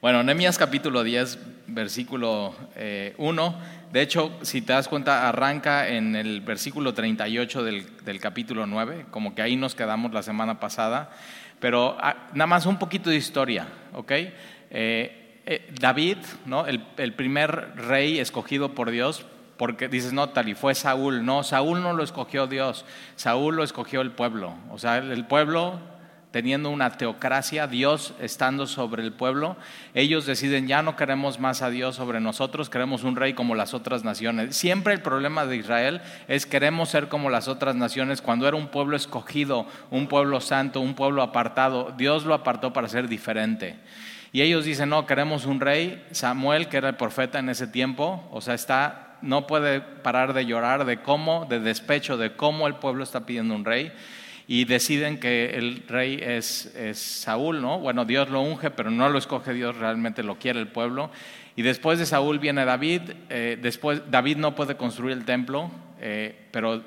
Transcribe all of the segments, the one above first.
Bueno, Nehemías capítulo 10, versículo 1. Eh, de hecho, si te das cuenta, arranca en el versículo 38 del, del capítulo 9, como que ahí nos quedamos la semana pasada. Pero ah, nada más un poquito de historia, ¿ok? Eh, eh, David, ¿no? El, el, primer rey escogido por Dios, porque dices, no, tal y fue Saúl. No, Saúl no lo escogió Dios, Saúl lo escogió el pueblo. O sea, el pueblo teniendo una teocracia, Dios estando sobre el pueblo, ellos deciden ya no queremos más a Dios sobre nosotros, queremos un rey como las otras naciones. Siempre el problema de Israel es queremos ser como las otras naciones cuando era un pueblo escogido, un pueblo santo, un pueblo apartado, Dios lo apartó para ser diferente. Y ellos dicen, no, queremos un rey. Samuel, que era el profeta en ese tiempo, o sea, está, no puede parar de llorar de cómo, de despecho, de cómo el pueblo está pidiendo un rey y deciden que el rey es, Saúl, ¿no? Bueno, Dios lo unge, pero no lo escoge Dios, realmente lo quiere el pueblo. Y después de Saúl viene David, eh, después David no puede construir el templo, eh, pero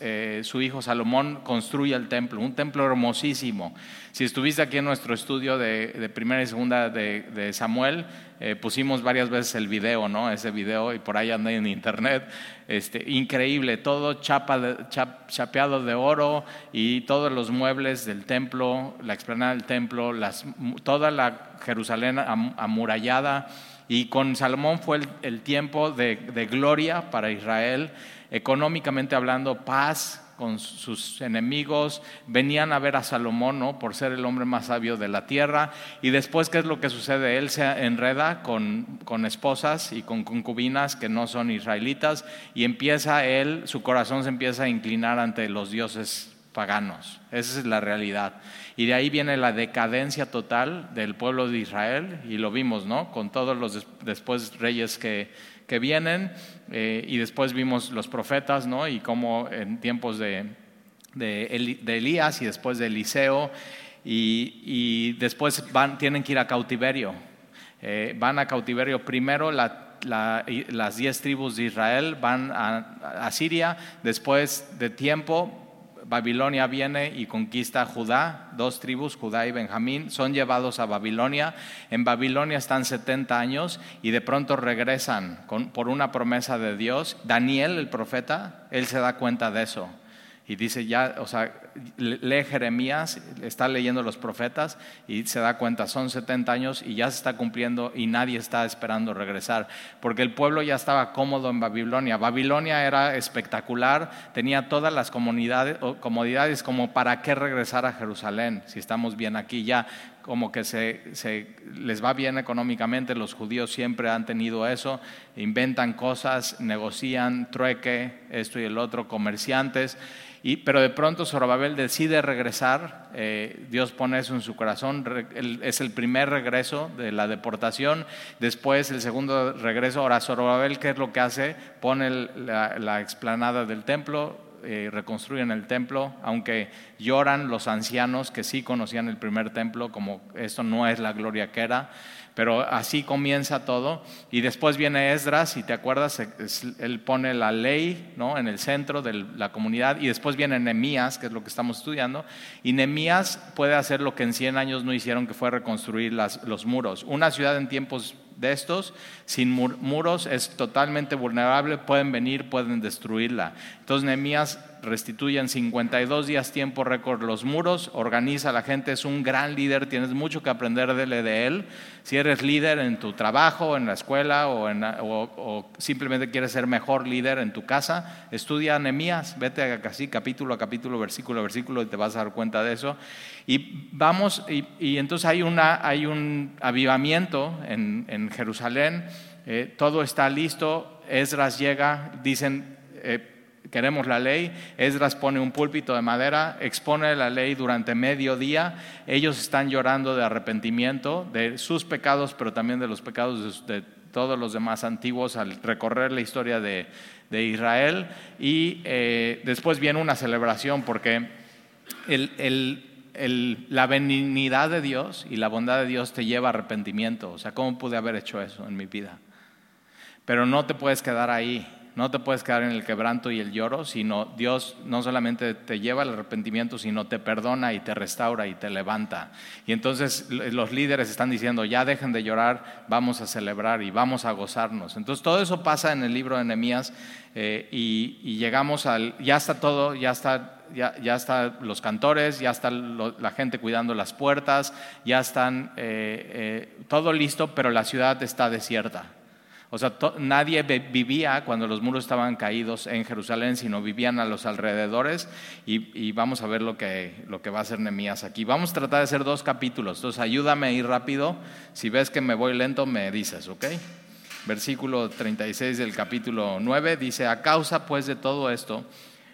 eh, su hijo Salomón construye el templo, un templo hermosísimo. Si estuviste aquí en nuestro estudio de, primera y segunda de, Samuel, eh, pusimos varias veces el video, ¿no? Ese video y por ahí anda en internet. Este, increíble, todo chapa chapeado de oro y todos los muebles del templo, la explanada del templo, las, toda la Jerusalén amurallada. Y con Salomón fue el, tiempo de, gloria para Israel económicamente hablando, paz con sus enemigos, venían a ver a Salomón ¿no? por ser el hombre más sabio de la tierra, y después, ¿qué es lo que sucede? Él se enreda con, con esposas y con concubinas que no son israelitas, y empieza él, su corazón se empieza a inclinar ante los dioses paganos. Esa es la realidad. Y de ahí viene la decadencia total del pueblo de Israel, y lo vimos, ¿no? Con todos los después reyes que, que vienen eh, y después vimos los profetas, ¿no? Y cómo en tiempos de, de, Elías y después de Eliseo y, después van, tienen que ir a cautiverio. Eh, van a cautiverio primero las diez tribus de Israel van a, a Siria, después de tiempo Babilonia viene y conquista Judá, dos tribus, Judá y Benjamín, son llevados a Babilonia. En Babilonia están 70 años y de pronto regresan por una promesa de Dios. Daniel, el profeta, él se da cuenta de eso y dice ya, o sea, lee Jeremías, está leyendo los profetas y se da cuenta, son 70 años y ya se está cumpliendo y nadie está esperando regresar, porque el pueblo ya estaba cómodo en Babilonia. Babilonia era espectacular, tenía todas las comodidades como para qué regresar a Jerusalén, si estamos bien aquí ya, como que se, se, les va bien económicamente, los judíos siempre han tenido eso, inventan cosas, negocian, trueque, esto y el otro, comerciantes pero de pronto Zorobabel decide regresar, eh, Dios pone eso en su corazón, es el primer regreso de la deportación, después el segundo regreso, ahora Zorobabel, ¿qué es lo que hace? Pone la, explanada del templo, eh, reconstruyen el templo, aunque lloran los ancianos que sí conocían el primer templo, como esto no es la gloria que era. Pero así comienza todo. Y después viene Esdras, si te acuerdas, él pone la ley ¿no? en el centro de la comunidad. Y después viene Nehemías, que es lo que estamos estudiando. Y Nehemías puede hacer lo que en 100 años no hicieron, que fue reconstruir los muros. Una ciudad en tiempos de estos, sin muros, es totalmente vulnerable, pueden venir, pueden destruirla. Entonces Nehemías restituye en 52 días tiempo récord los muros, organiza a la gente, es un gran líder, tienes mucho que aprender de, él. Si eres líder en tu trabajo, en la escuela o, o, simplemente quieres ser mejor líder en tu casa, estudia Nehemías, vete así capítulo a capítulo, versículo a versículo y te vas a dar cuenta de eso. Y vamos, y, entonces hay, una, hay un avivamiento en, Jerusalén, eh, todo está listo, Esdras llega, dicen, eh, queremos la ley, Esdras pone un púlpito de madera, expone la ley durante medio día, ellos están llorando de arrepentimiento de sus pecados, pero también de los pecados de, todos los demás antiguos al recorrer la historia de, Israel, y eh, después viene una celebración porque la benignidad de Dios y la bondad de Dios te lleva a arrepentimiento. O sea, ¿cómo pude haber hecho eso en mi vida? Pero no te puedes quedar ahí. No te puedes quedar en el quebranto y el lloro, sino Dios no solamente te lleva al arrepentimiento, sino te perdona y te restaura y te levanta. Y entonces los líderes están diciendo, ya dejen de llorar, vamos a celebrar y vamos a gozarnos. Entonces todo eso pasa en el libro de Nehemías eh, y, llegamos al, ya está todo, ya está ya, están los cantores, ya está la gente cuidando las puertas, ya están eh, eh, todo listo, pero la ciudad está desierta. O sea, nadie vivía cuando los muros estaban caídos en Jerusalén, sino vivían a los alrededores y, vamos a ver lo que, lo que va a hacer Nehemías aquí. Vamos a tratar de hacer dos capítulos, entonces ayúdame a ir rápido. Si ves que me voy lento, me dices, ¿ok? Versículo 36 del capítulo 9 dice, a causa pues de todo esto,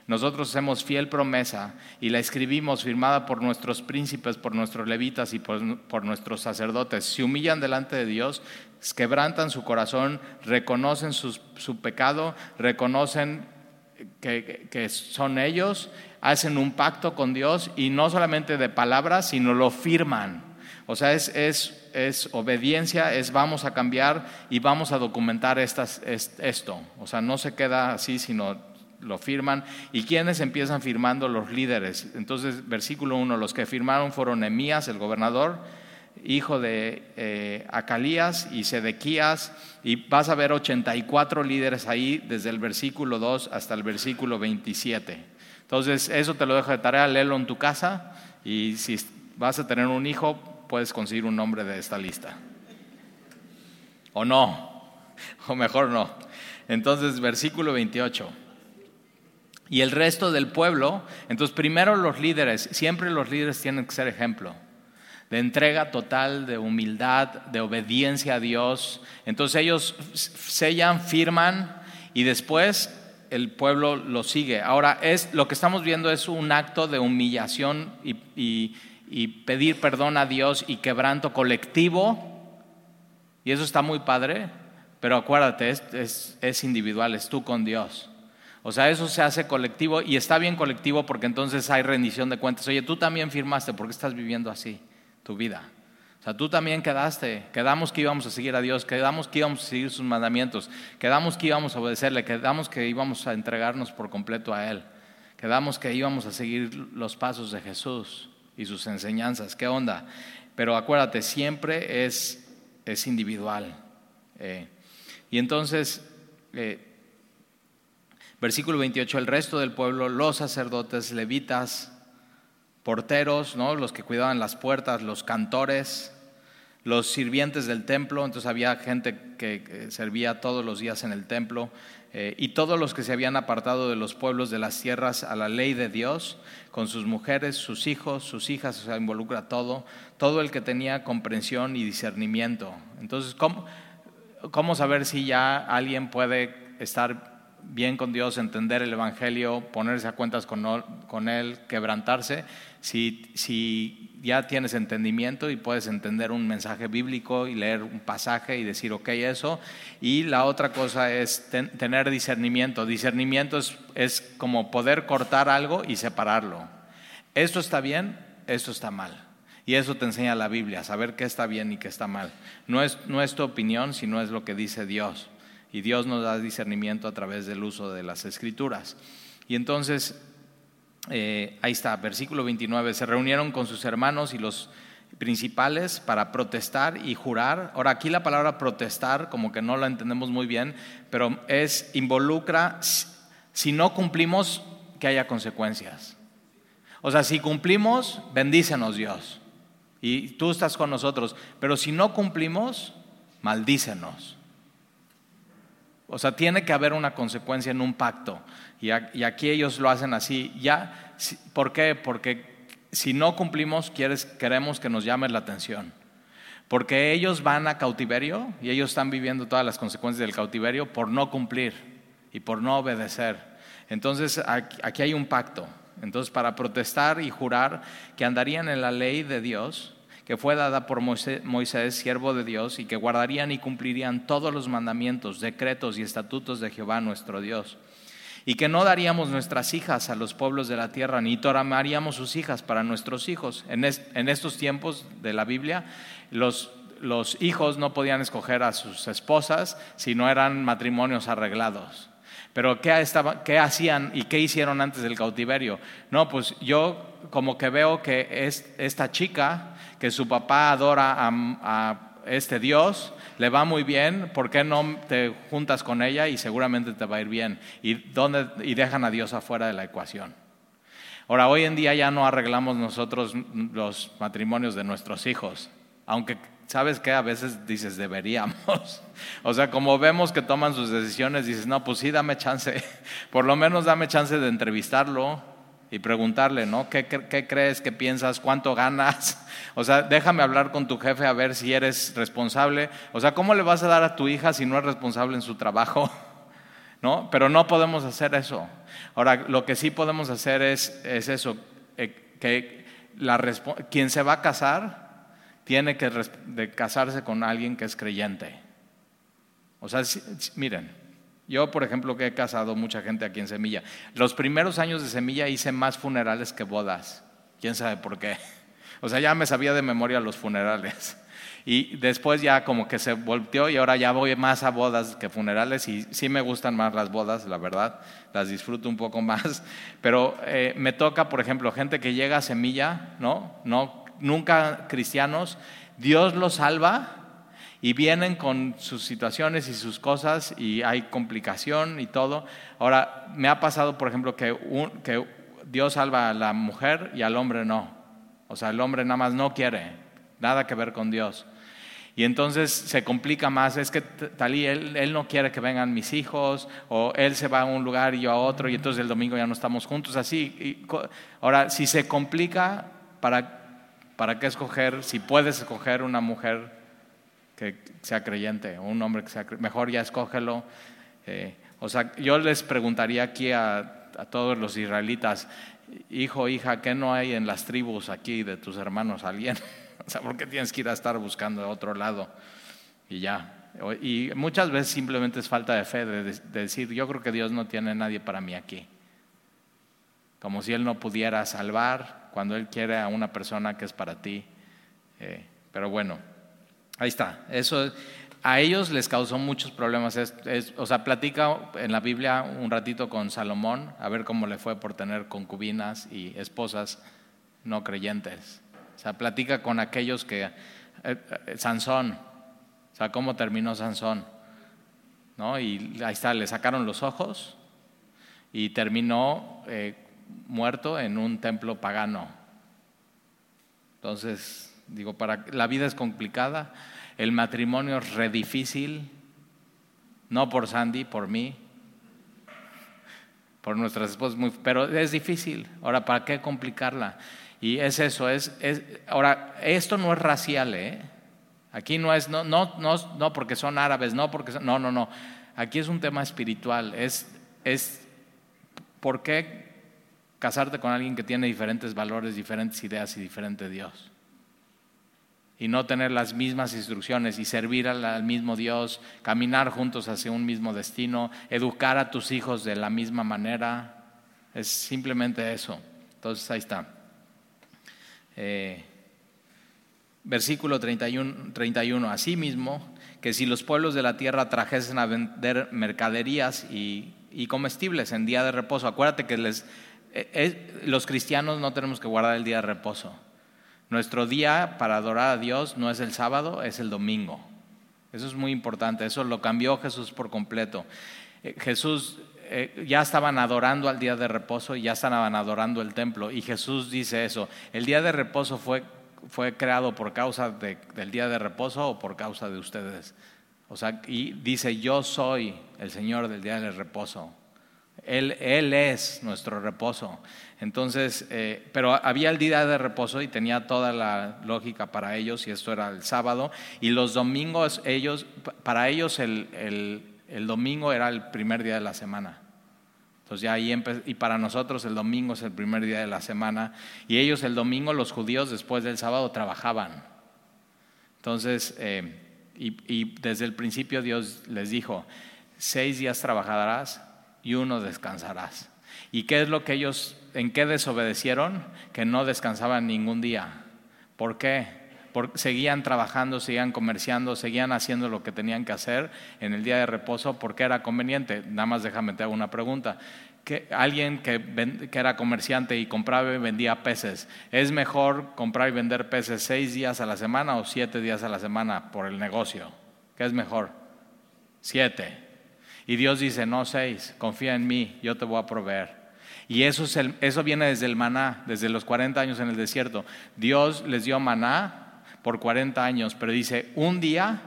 nosotros hacemos fiel promesa y la escribimos firmada por nuestros príncipes, por nuestros levitas y por, nuestros sacerdotes. Se humillan delante de Dios, quebrantan su corazón, reconocen su, pecado, reconocen que, son ellos, hacen un pacto con Dios y no solamente de palabras, sino lo firman. O sea, es, es, obediencia, es vamos a cambiar y vamos a documentar estas, esto. O sea, no se queda así, sino lo firman. ¿Y quiénes empiezan firmando? Los líderes. Entonces, versículo 1, los que firmaron fueron Emías, el gobernador, hijo de eh, Acalías y Sedequías, y vas a ver 84 líderes ahí desde el versículo 2 hasta el versículo 27. Entonces, eso te lo dejo de tarea, léelo en tu casa, y si vas a tener un hijo, puedes conseguir un nombre de esta lista. O no, o mejor no. Entonces, versículo 28 y el resto del pueblo. Entonces, primero los líderes, siempre los líderes tienen que ser ejemplo de entrega total, de humildad, de obediencia a Dios. Entonces ellos sellan, firman y después el pueblo lo sigue. Ahora, es, lo que estamos viendo es un acto de humillación y, pedir perdón a Dios y quebranto colectivo. Y eso está muy padre, pero acuérdate, es, es individual, es tú con Dios. O sea, eso se hace colectivo y está bien colectivo porque entonces hay rendición de cuentas. Oye, tú también firmaste, ¿por qué estás viviendo así tu vida? O sea, tú también quedaste, quedamos que íbamos a seguir a Dios, quedamos que íbamos a seguir sus mandamientos, quedamos que íbamos a obedecerle, quedamos que íbamos a entregarnos por completo a Él, quedamos que íbamos a seguir los pasos de Jesús y sus enseñanzas. ¿Qué onda? Pero acuérdate, siempre es, es individual. Eh. y entonces, eh, Versículo 28, el resto del pueblo, los sacerdotes, levitas, porteros, ¿no? los que cuidaban las puertas, los cantores, los sirvientes del templo, entonces había gente que servía todos los días en el templo, eh, y todos los que se habían apartado de los pueblos de las tierras a la ley de Dios, con sus mujeres, sus hijos, sus hijas, o sea, involucra todo, todo el que tenía comprensión y discernimiento. Entonces, ¿cómo, cómo saber si ya alguien puede estar bien con Dios, entender el Evangelio, ponerse a cuentas con, Él, quebrantarse, si, si, ya tienes entendimiento y puedes entender un mensaje bíblico y leer un pasaje y decir, ok, eso. Y la otra cosa es tener discernimiento. Discernimiento es, es como poder cortar algo y separarlo. Esto está bien, esto está mal. Y eso te enseña la Biblia, saber qué está bien y qué está mal. No es, no es tu opinión, sino es lo que dice Dios y Dios nos da discernimiento a través del uso de las escrituras. Y entonces, eh, ahí está, versículo 29, se reunieron con sus hermanos y los principales para protestar y jurar. Ahora aquí la palabra protestar como que no la entendemos muy bien, pero es involucra si no cumplimos que haya consecuencias. O sea, si cumplimos, bendícenos Dios. Y tú estás con nosotros, pero si no cumplimos, maldícenos. O sea, tiene que haber una consecuencia en un pacto. Y, aquí ellos lo hacen así. Ya, ¿Por qué? Porque si no cumplimos, queremos que nos llame la atención. Porque ellos van a cautiverio y ellos están viviendo todas las consecuencias del cautiverio por no cumplir y por no obedecer. Entonces, aquí hay un pacto. Entonces, para protestar y jurar que andarían en la ley de Dios, que fue dada por Moisés, siervo de Dios, y que guardarían y cumplirían todos los mandamientos, decretos y estatutos de Jehová nuestro Dios. Y que no daríamos nuestras hijas a los pueblos de la tierra, ni toramaríamos sus hijas para nuestros hijos. En, estos tiempos de la Biblia, los, hijos no podían escoger a sus esposas si no eran matrimonios arreglados. Pero ¿qué, estaba, ¿qué hacían y qué hicieron antes del cautiverio? No, pues yo como que veo que es esta chica, que su papá adora a, este Dios, le va muy bien, ¿por qué no te juntas con ella y seguramente te va a ir bien? ¿Y, y dejan a Dios afuera de la ecuación. Ahora, hoy en día ya no arreglamos nosotros los matrimonios de nuestros hijos, aunque sabes que a veces dices deberíamos. O sea, como vemos que toman sus decisiones, dices, no, pues sí, dame chance, por lo menos dame chance de entrevistarlo, y preguntarle, ¿no? ¿Qué, crees? ¿Qué piensas? ¿Cuánto ganas? O sea, déjame hablar con tu jefe a ver si eres responsable. O sea, ¿cómo le vas a dar a tu hija si no es responsable en su trabajo? ¿No? Pero no podemos hacer eso. Ahora, lo que sí podemos hacer es, es eso, eh, que la, quien se va a casar tiene que casarse con alguien que es creyente. O sea, miren, yo, por ejemplo, que he casado mucha gente aquí en Semilla, los primeros años de Semilla hice más funerales que bodas. ¿Quién sabe por qué? O sea, ya me sabía de memoria los funerales. Y después ya como que se volteó y ahora ya voy más a bodas que funerales y sí me gustan más las bodas, la verdad, las disfruto un poco más. Pero eh, me toca, por ejemplo, gente que llega a Semilla, ¿no? no nunca cristianos, Dios los salva y vienen con sus situaciones y sus cosas y hay complicación y todo. Ahora, me ha pasado, por ejemplo, que, Dios salva a la mujer y al hombre no. O sea, el hombre nada más no quiere, nada que ver con Dios. Y entonces se complica más, es que Talí, él, él, no quiere que vengan mis hijos, o él se va a un lugar y yo a otro, y entonces el domingo ya no estamos juntos, así. ahora, si se complica, ¿para, ¿para qué escoger? Si puedes escoger una mujer que sea creyente, o un hombre que sea. Mejor ya escógelo. Eh, o sea, yo les preguntaría aquí a, todos los israelitas, hijo, hija, ¿qué no hay en las tribus aquí de tus hermanos alguien? o sea, ¿por qué tienes que ir a estar buscando a otro lado? Y ya. Y muchas veces simplemente es falta de fe, de, decir, yo creo que Dios no tiene nadie para mí aquí. Como si Él no pudiera salvar cuando Él quiere a una persona que es para ti. Eh, pero bueno, Ahí está. Eso a ellos les causó muchos problemas. o sea, platica en la Biblia un ratito con Salomón a ver cómo le fue por tener concubinas y esposas no creyentes. O sea, platica con aquellos que eh, eh, Sansón. O sea, cómo terminó Sansón. ¿No? Y ahí está, le sacaron los ojos y terminó eh, muerto en un templo pagano. Entonces, Digo, para, la vida es complicada, el matrimonio es re difícil, no por Sandy, por mí, por nuestras esposas, pero es difícil. Ahora, ¿para qué complicarla? Y es eso, es, es ahora, esto no es racial, ¿eh? Aquí no es, no, no, no, no porque son árabes, no porque son, no, no, no. Aquí es un tema espiritual, es, es por qué casarte con alguien que tiene diferentes valores, diferentes ideas y diferente Dios y no tener las mismas instrucciones y servir al, mismo Dios, caminar juntos hacia un mismo destino, educar a tus hijos de la misma manera. Es simplemente eso. Entonces ahí está. Eh, versículo 31, 31. Asimismo, que si los pueblos de la tierra trajesen a vender mercaderías y, comestibles en día de reposo, acuérdate que les, eh, los cristianos no tenemos que guardar el día de reposo. Nuestro día para adorar a Dios no es el sábado, es el domingo. Eso es muy importante, eso lo cambió Jesús por completo. Eh, Jesús eh, ya estaban adorando al día de reposo y ya estaban adorando el templo. Y Jesús dice eso, el día de reposo fue, fue creado por causa del día de reposo o por causa de ustedes. O sea, y dice, yo soy el Señor del día de reposo. Él, es nuestro reposo. Entonces, eh, pero había el día de reposo y tenía toda la lógica para ellos, y esto era el sábado, y los domingos, ellos, para ellos el, domingo era el primer día de la semana. Entonces ya ahí y para nosotros el domingo es el primer día de la semana, y ellos el domingo, los judíos, después del sábado trabajaban. Entonces, eh, y desde el principio Dios les dijo, seis días trabajarás y uno descansarás. ¿Y qué es lo que ellos, en qué desobedecieron? Que no descansaban ningún día. ¿Por qué? seguían trabajando, seguían comerciando, seguían haciendo lo que tenían que hacer en el día de reposo porque era conveniente. Nada más déjame te hago una pregunta. Que alguien que, que era comerciante y compraba y vendía peces, ¿es mejor comprar y vender peces seis días a la semana o siete días a la semana por el negocio? ¿Qué es mejor? Siete. Y Dios dice, no seis, confía en mí, yo te voy a proveer. Y eso, es eso viene desde el maná, desde los 40 años en el desierto. Dios les dio maná por 40 años, pero dice, un día,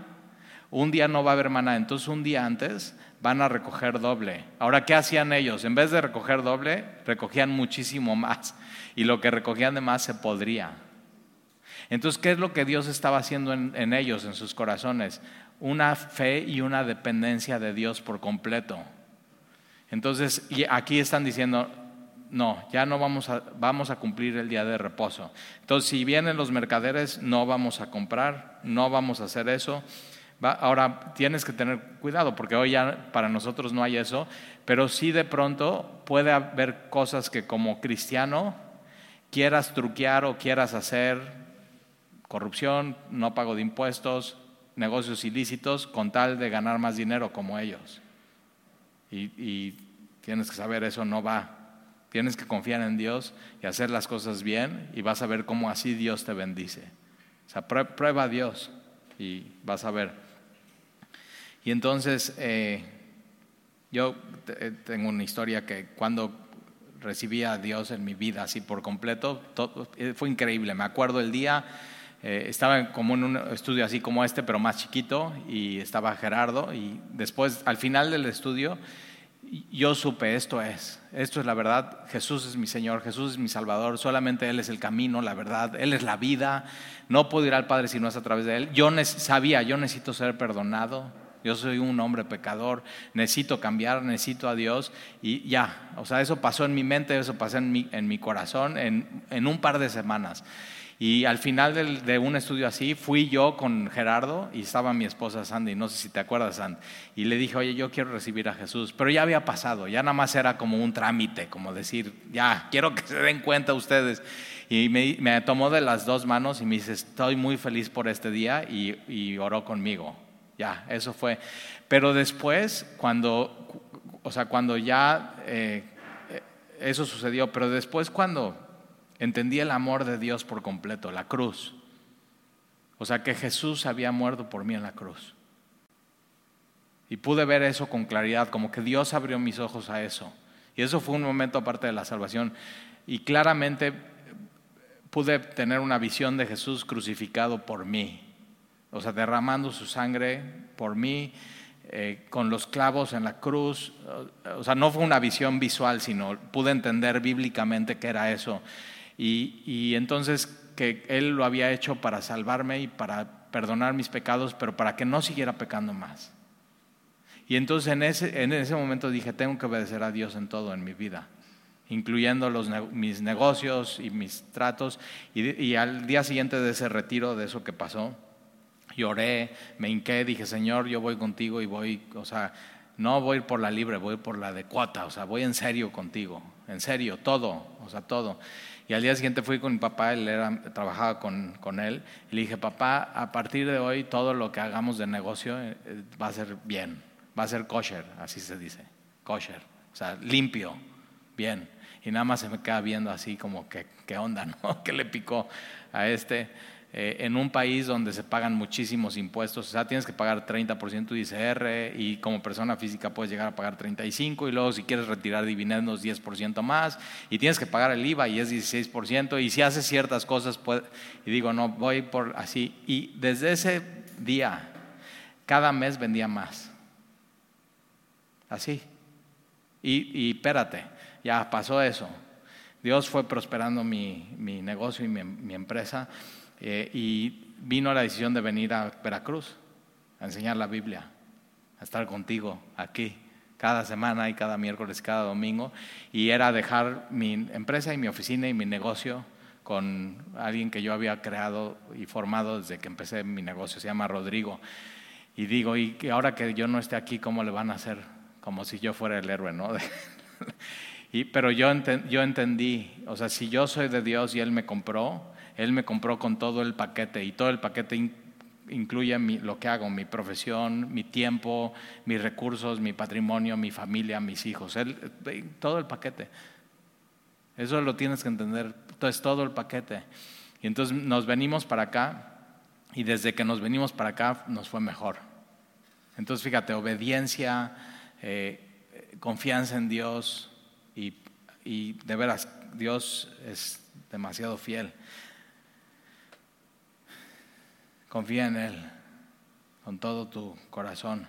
un día no va a haber maná, entonces un día antes van a recoger doble. Ahora, ¿qué hacían ellos? En vez de recoger doble, recogían muchísimo más. Y lo que recogían de más se podría. Entonces, ¿qué es lo que Dios estaba haciendo en, en ellos, en sus corazones? Una fe y una dependencia de Dios por completo. Entonces, aquí están diciendo, no, ya no vamos a, vamos a cumplir el día de reposo. Entonces, si vienen los mercaderes, no vamos a comprar, no vamos a hacer eso. ahora, tienes que tener cuidado, porque hoy ya para nosotros no hay eso, pero sí de pronto puede haber cosas que como cristiano quieras truquear o quieras hacer, corrupción, no pago de impuestos, negocios ilícitos, con tal de ganar más dinero como ellos. y tienes que saber, eso no va. Tienes que confiar en Dios y hacer las cosas bien y vas a ver cómo así Dios te bendice. O sea, prueba a Dios y vas a ver. Y entonces, eh, yo eh, tengo una historia que cuando recibí a Dios en mi vida así por completo, eh, fue increíble. Me acuerdo el día, estaba como en un estudio así como este, pero más chiquito, y estaba Gerardo, y después, al final del estudio, yo supe esto es, esto es la verdad, Jesús es mi Señor, Jesús es mi Salvador, solamente Él es el camino, la verdad, Él es la vida, no puedo ir al Padre si no es a través de Él. Yo sabía, yo necesito ser perdonado, yo soy un hombre pecador, necesito cambiar, necesito a Dios y ya, o sea, eso pasó en mi mente, eso pasó en mi, en mi corazón en, en un par de semanas. Y al final de, un estudio así, fui yo con Gerardo y estaba mi esposa Sandy, no sé si te acuerdas, Sandy, y le dije, oye, yo quiero recibir a Jesús, pero ya había pasado, ya nada más era como un trámite, como decir, ya, quiero que se den cuenta ustedes. Y me, tomó de las dos manos y me dice, estoy muy feliz por este día y, oró conmigo. Ya, eso fue. Pero después, cuando, o sea, cuando ya eh, eh, eso sucedió, pero después cuando entendí el amor de Dios por completo, la cruz. O sea que Jesús había muerto por mí en la cruz. Y pude ver eso con claridad, como que Dios abrió mis ojos a eso. Y eso fue un momento aparte de la salvación. Y claramente pude tener una visión de Jesús crucificado por mí. O sea, derramando su sangre por mí, eh, con los clavos en la cruz. O sea, no fue una visión visual, sino pude entender bíblicamente qué era eso. Y, entonces que Él lo había hecho para salvarme y para perdonar mis pecados, pero para que no siguiera pecando más. Y entonces en ese, en ese momento dije, tengo que obedecer a Dios en todo en mi vida, incluyendo los, mis negocios y mis tratos. Y, y, al día siguiente de ese retiro, de eso que pasó, lloré, me hinqué, dije, Señor, yo voy contigo y voy, o sea, no voy por la libre, voy por la de cuota, o sea, voy en serio contigo, en serio, todo, o sea, todo. Y al día siguiente fui con mi papá, él era, trabajaba con, con, él, y le dije, papá, a partir de hoy todo lo que hagamos de negocio eh, va a ser bien, va a ser kosher, así se dice, kosher, o sea, limpio, bien. Y nada más se me queda viendo así como que, ¿qué onda, no? ¿Qué le picó a este? Eh, en un país donde se pagan muchísimos impuestos, o sea, tienes que pagar 30% de ICR y como persona física puedes llegar a pagar 35% y luego si quieres retirar dividendos 10% más y tienes que pagar el IVA y es 16% y si haces ciertas cosas y digo, no, voy por así y desde ese día cada mes vendía más. Así. Y, y espérate, ya pasó eso. Dios fue prosperando mi, mi negocio y mi, mi empresa eh, y vino la decisión de venir a Veracruz a enseñar la Biblia, a estar contigo aquí cada semana y cada miércoles, cada domingo. Y era dejar mi empresa y mi oficina y mi negocio con alguien que yo había creado y formado desde que empecé mi negocio, se llama Rodrigo. Y digo, y ahora que yo no esté aquí, ¿cómo le van a hacer? Como si yo fuera el héroe, ¿no? y, pero yo, yo entendí, o sea, si yo soy de Dios y Él me compró, Él me compró con todo el paquete y todo el paquete incluye lo que hago, mi profesión, mi tiempo, mis recursos, mi patrimonio, mi familia, mis hijos, él, todo el paquete. Eso lo tienes que entender, es todo el paquete. Y entonces nos venimos para acá y desde que nos venimos para acá nos fue mejor. Entonces fíjate, obediencia, eh, confianza en Dios y de veras, Dios es demasiado fiel. Confía en Él con todo tu corazón.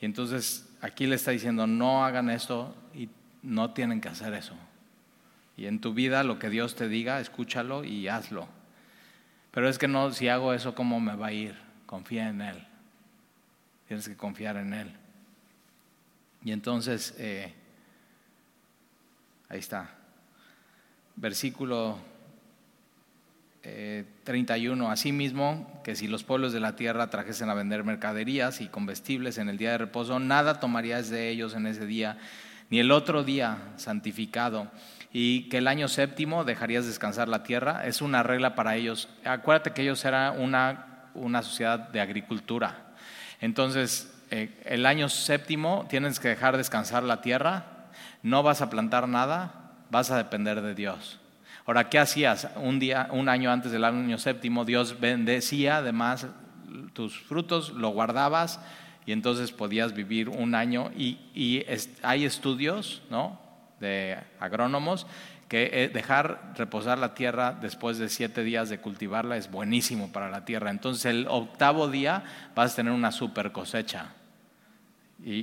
Y entonces aquí le está diciendo, no hagan esto y no tienen que hacer eso. Y en tu vida lo que Dios te diga, escúchalo y hazlo. Pero es que no, si hago eso, ¿cómo me va a ir? Confía en Él. Tienes que confiar en Él. Y entonces, eh, ahí está. Versículo 31. Eh, Asimismo, que si los pueblos de la tierra trajesen a vender mercaderías y comestibles en el día de reposo, nada tomarías de ellos en ese día, ni el otro día santificado. Y que el año séptimo dejarías descansar la tierra, es una regla para ellos. Acuérdate que ellos eran una, una sociedad de agricultura. Entonces, eh, el año séptimo tienes que dejar descansar la tierra, no vas a plantar nada, vas a depender de Dios. Ahora, ¿qué hacías? Un día, un año antes del año séptimo, Dios bendecía además tus frutos, lo guardabas y entonces podías vivir un año. Y, hay estudios, ¿no? De agrónomos que eh, dejar reposar la tierra después de siete días de cultivarla es buenísimo para la tierra. Entonces el octavo día vas a tener una super cosecha.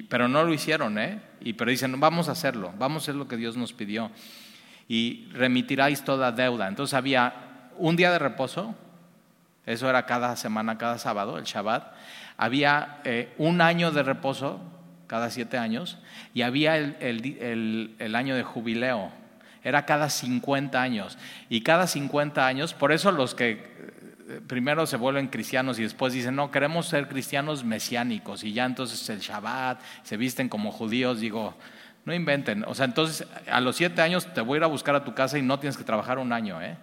Pero no lo hicieron, ¿eh? Y, pero dicen, vamos a hacerlo, vamos a hacer lo que Dios nos pidió y remitiráis toda deuda. Entonces había un día de reposo, eso era cada semana, cada sábado, el Shabbat. Había eh, un año de reposo, cada siete años, y había el, año de jubileo, era cada 50 años. Y cada 50 años, por eso los que eh, primero se vuelven cristianos y después dicen, no, queremos ser cristianos mesiánicos, y ya entonces el Shabbat, se visten como judíos, digo, no inventen. O sea, entonces a los siete años te voy a ir a buscar a tu casa y no tienes que trabajar un año, ¿eh?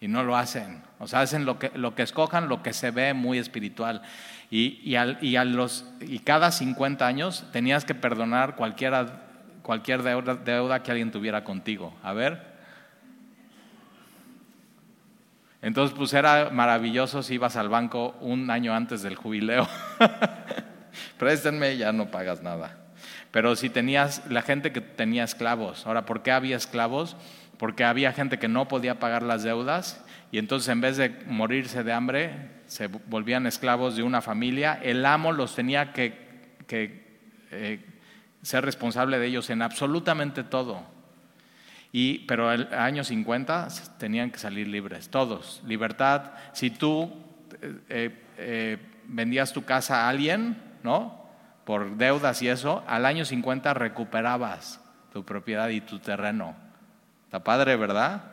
Y no lo hacen. O sea, hacen lo que, lo que escojan, lo que se ve muy espiritual. Y, y, a los, y cada 50 años tenías que perdonar cualquiera, cualquier deuda, deuda que alguien tuviera contigo. A ver. Entonces, pues era maravilloso si ibas al banco un año antes del jubileo. Préstenme, ya no pagas nada. Pero si tenías la gente que tenía esclavos, ahora, ¿por qué había esclavos? Porque había gente que no podía pagar las deudas y entonces en vez de morirse de hambre, se volvían esclavos de una familia. El amo los tenía que, eh, ser responsable de ellos en absolutamente todo. Y, pero el año 50 tenían que salir libres, todos. Libertad. Si tú eh, eh, vendías tu casa a alguien, ¿no? Por deudas y eso, al año 50 recuperabas tu propiedad y tu terreno. Está padre, ¿verdad?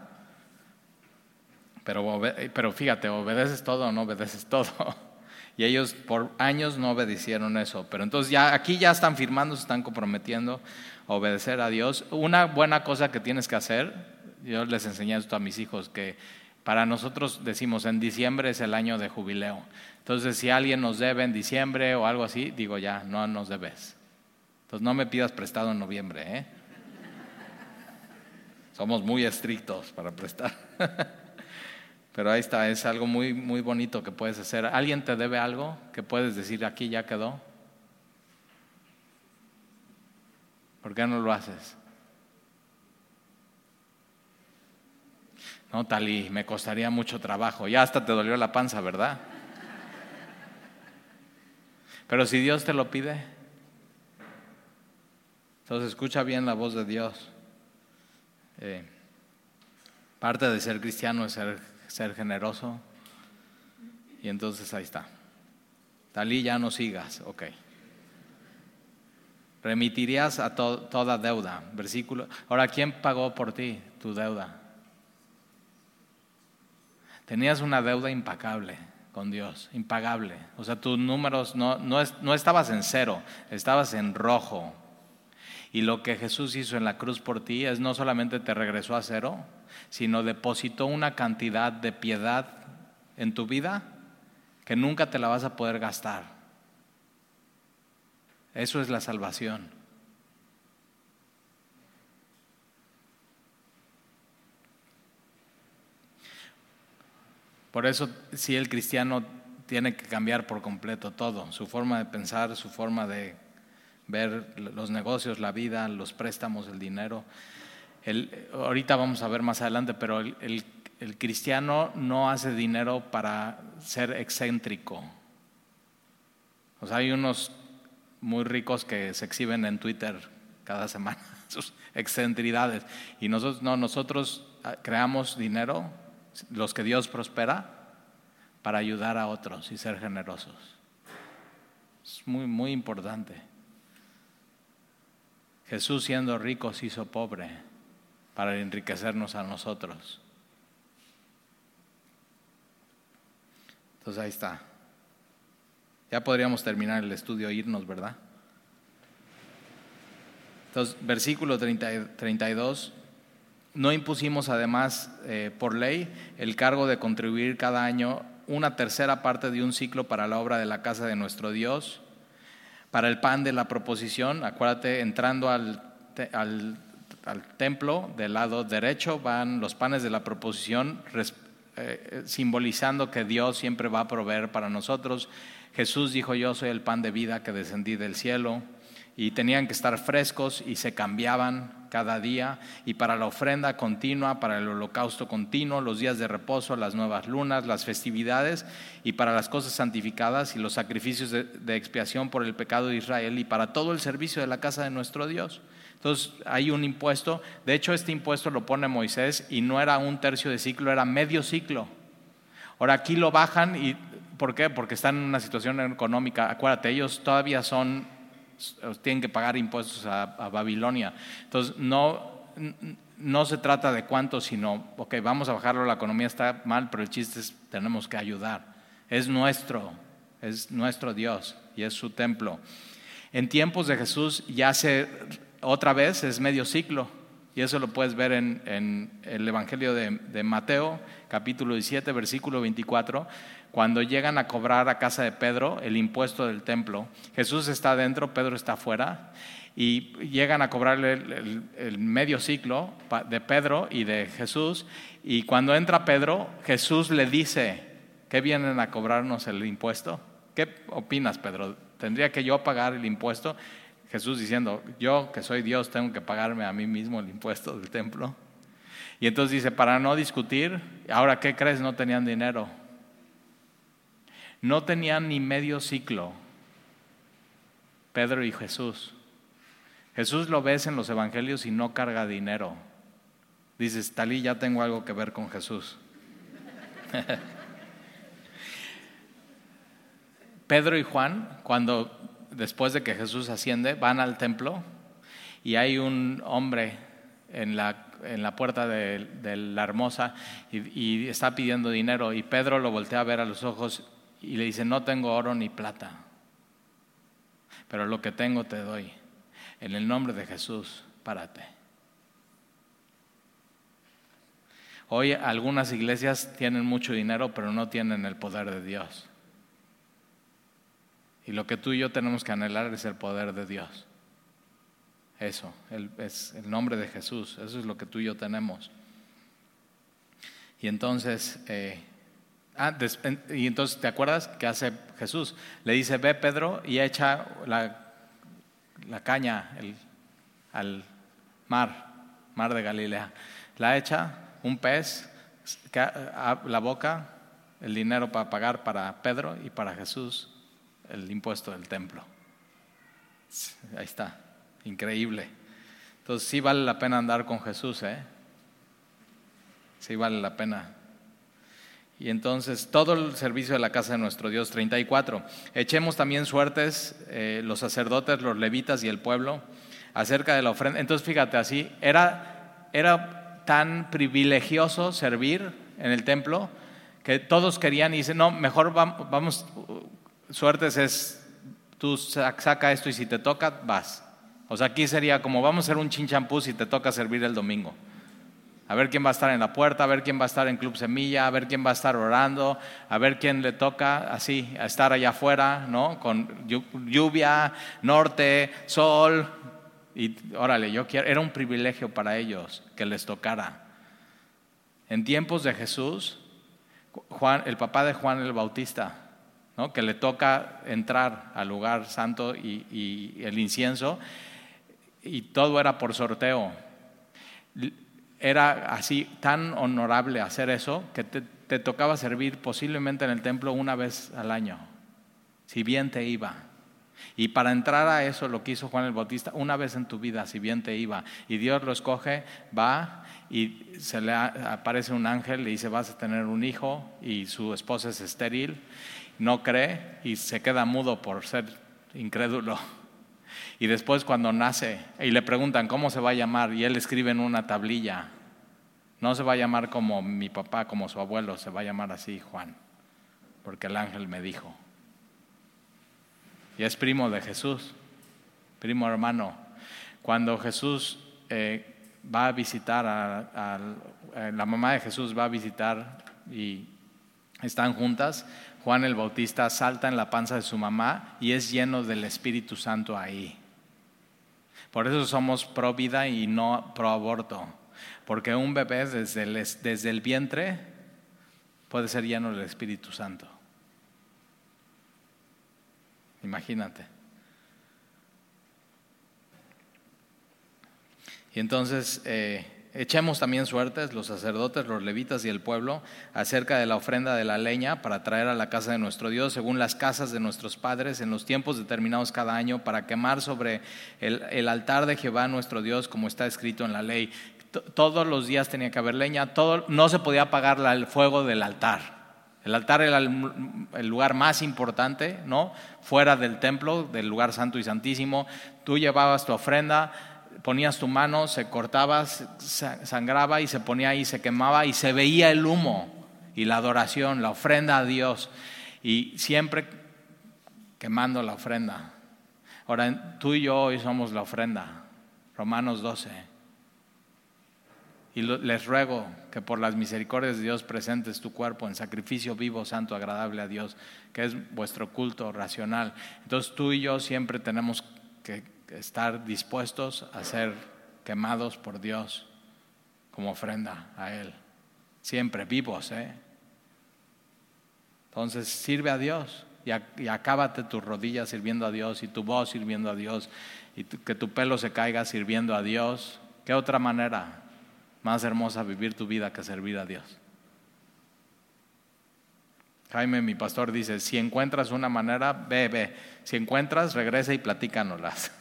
Pero, pero fíjate, obedeces todo o no obedeces todo. Y ellos por años no obedecieron eso. Pero entonces ya aquí ya están firmando, se están comprometiendo a obedecer a Dios. Una buena cosa que tienes que hacer, yo les enseñé esto a mis hijos, que para nosotros decimos en diciembre es el año de jubileo. Entonces, si alguien nos debe en diciembre o algo así, digo ya, no nos debes. Entonces, no me pidas prestado en noviembre. ¿eh? Somos muy estrictos para prestar. Pero ahí está, es algo muy, muy bonito que puedes hacer. ¿Alguien te debe algo que puedes decir aquí ya quedó? ¿Por qué no lo haces? No, Tali, me costaría mucho trabajo. Ya hasta te dolió la panza, ¿verdad? Pero si Dios te lo pide, entonces escucha bien la voz de Dios. Eh, parte de ser cristiano es ser, ser generoso. Y entonces ahí está. Talí, ya no sigas, ok. Remitirías a toda deuda. Versículo. Ahora, ¿quién pagó por ti tu deuda? Tenías una deuda impagable con Dios, impagable. O sea, tus números no, no, estabas en cero, estabas en rojo. Y lo que Jesús hizo en la cruz por ti es no solamente te regresó a cero, sino depositó una cantidad de piedad en tu vida que nunca te la vas a poder gastar. Eso es la salvación. Por eso si el cristiano tiene que cambiar por completo todo, su forma de pensar, su forma de ver los negocios, la vida, los préstamos, el dinero. ahorita vamos a ver más adelante, pero el, cristiano no hace dinero para ser excéntrico. O sea, hay unos muy ricos que se exhiben en Twitter cada semana, sus excentridades. Y nosotros no, nosotros ah, creamos dinero, los que Dios prospera, para ayudar a otros y ser generosos. Es muy, muy importante. Jesús siendo rico se hizo pobre para enriquecernos a nosotros. Entonces ahí está. Ya podríamos terminar el estudio e irnos, ¿verdad? Entonces, versículo 32. No impusimos además eh, por ley el cargo de contribuir cada año una tercera parte de un ciclo para la obra de la casa de nuestro Dios para el pan de la proposición, acuérdate, entrando al, al, templo, del lado derecho van los panes de la proposición, eh, simbolizando que Dios siempre va a proveer para nosotros. Jesús dijo, yo soy el pan de vida que descendí del cielo y tenían que estar frescos y se cambiaban cada día y para la ofrenda continua, para el holocausto continuo, los días de reposo, las nuevas lunas, las festividades y para las cosas santificadas y los sacrificios de, expiación por el pecado de Israel y para todo el servicio de la casa de nuestro Dios. Entonces hay un impuesto, de hecho este impuesto lo pone Moisés y no era un tercio de ciclo, era medio ciclo. Ahora aquí lo bajan y ¿por qué? Porque están en una situación económica, acuérdate, ellos todavía son tienen que pagar impuestos a, Babilonia. Entonces, no, no se trata de cuánto, sino, ok, vamos a bajarlo, la economía está mal, pero el chiste es, tenemos que ayudar. Es nuestro, es nuestro Dios y es su templo. En tiempos de Jesús ya se, otra vez, es medio ciclo. Y eso lo puedes ver en, en el Evangelio de, de Mateo, capítulo 17, versículo 24 cuando llegan a cobrar a casa de Pedro el impuesto del templo. Jesús está dentro, Pedro está afuera, y llegan a cobrarle el, medio ciclo de Pedro y de Jesús, y cuando entra Pedro, Jesús le dice, ¿qué vienen a cobrarnos el impuesto? ¿Qué opinas, Pedro? ¿Tendría que yo pagar el impuesto? Jesús diciendo, yo que soy Dios tengo que pagarme a mí mismo el impuesto del templo. Y entonces dice, para no discutir, ahora ¿qué crees? No tenían dinero no tenían ni medio ciclo, Pedro y Jesús. Jesús lo ves en los evangelios y no carga dinero. Dices, Talí, ya tengo algo que ver con Jesús. Pedro y Juan, cuando después de que Jesús asciende, van al templo y hay un hombre en la, en la puerta de, la hermosa y, y, está pidiendo dinero y Pedro lo voltea a ver a los ojos y le dice, no tengo oro ni plata, pero lo que tengo te doy. En el nombre de Jesús, párate. Hoy algunas iglesias tienen mucho dinero, pero no tienen el poder de Dios. Y lo que tú y yo tenemos que anhelar es el poder de Dios. Eso, es el nombre de Jesús. Eso es lo que tú y yo tenemos. Y entonces, eh, Ah, y entonces, ¿te acuerdas qué hace Jesús? Le dice, ve Pedro y echa la, caña al mar, mar de Galilea. La echa, un pez, la boca, el dinero para pagar para Pedro y para Jesús el impuesto del templo. Ahí está, increíble. Entonces sí vale la pena andar con Jesús, ¿eh? Sí vale la pena y entonces todo el servicio de la casa de nuestro Dios, 34. Echemos también suertes eh, los sacerdotes, los levitas y el pueblo acerca de la ofrenda. Entonces fíjate así, era, era tan privilegioso servir en el templo que todos querían y dicen, no, mejor vamos, vamos suertes es, tú saca esto y si te toca, vas. O sea, aquí sería como vamos a hacer un chinchampú si te toca servir el domingo. A ver quién va a estar en la puerta, a ver quién va a estar en Club Semilla, a ver quién va a estar orando, a ver quién le toca así, a estar allá afuera, ¿no? Con lluvia, norte, sol. Y órale, yo quiero, era un privilegio para ellos que les tocara. En tiempos de Jesús, Juan, el papá de Juan el Bautista, ¿no? que le toca entrar al lugar santo y, el incienso, y todo era por sorteo. Era así tan honorable hacer eso que te, tocaba servir posiblemente en el templo una vez al año, si bien te iba. Y para entrar a eso, lo que hizo Juan el Bautista, una vez en tu vida, si bien te iba, y Dios lo escoge, va y se le aparece un ángel, le dice, vas a tener un hijo, y su esposa es estéril, no cree y se queda mudo por ser incrédulo. Y después cuando nace, y le preguntan cómo se va a llamar, y él escribe en una tablilla, no se va a llamar como mi papá, como su abuelo, se va a llamar así Juan, porque el ángel me dijo. Y es primo de Jesús, primo hermano. Cuando Jesús eh, va a visitar, a, eh, la mamá de Jesús va a visitar y están juntas, Juan el Bautista salta en la panza de su mamá y es lleno del Espíritu Santo ahí. Por eso somos pro vida y no pro aborto, porque un bebé desde el, desde el vientre puede ser lleno del Espíritu Santo. Imagínate. Y entonces eh, echemos también suertes los sacerdotes, los levitas y el pueblo acerca de la ofrenda de la leña para traer a la casa de nuestro Dios según las casas de nuestros padres en los tiempos determinados cada año para quemar sobre el, altar de Jehová nuestro Dios como está escrito en la ley. todos los días tenía que haber leña, todo, no se podía apagar el fuego del altar. El altar era el, el, lugar más importante, ¿no? Fuera del templo, del lugar santo y santísimo. Tú llevabas tu ofrenda, ponías tu mano, se cortaba, sangraba y se ponía ahí, se quemaba y se veía el humo y la adoración, la ofrenda a Dios. Y siempre quemando la ofrenda. Ahora, tú y yo hoy somos la ofrenda. Romanos 12. Y les ruego que por las misericordias de Dios presentes tu cuerpo en sacrificio vivo, santo, agradable a Dios, que es vuestro culto racional. Entonces tú y yo siempre tenemos que estar dispuestos a ser quemados por Dios como ofrenda a Él. Siempre vivos, ¿eh? Entonces sirve a Dios y, acábate tus rodillas sirviendo a Dios y tu voz sirviendo a Dios y que tu pelo se caiga sirviendo a Dios. ¿Qué otra manera más hermosa vivir tu vida que servir a Dios? Jaime, mi pastor, dice, si encuentras una manera, ve, ve. Si encuentras, regresa y platícanoslas